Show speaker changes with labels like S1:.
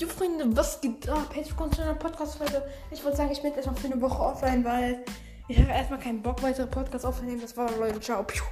S1: Jo Freunde, was geht ab? Herzlich willkommen zu einer Podcast-Folge. Ich wollte sagen, ich bin erstmal für eine Woche offline, weil ich habe erstmal keinen Bock, weitere Podcasts aufzunehmen. Das war Leute, ciao. Piu.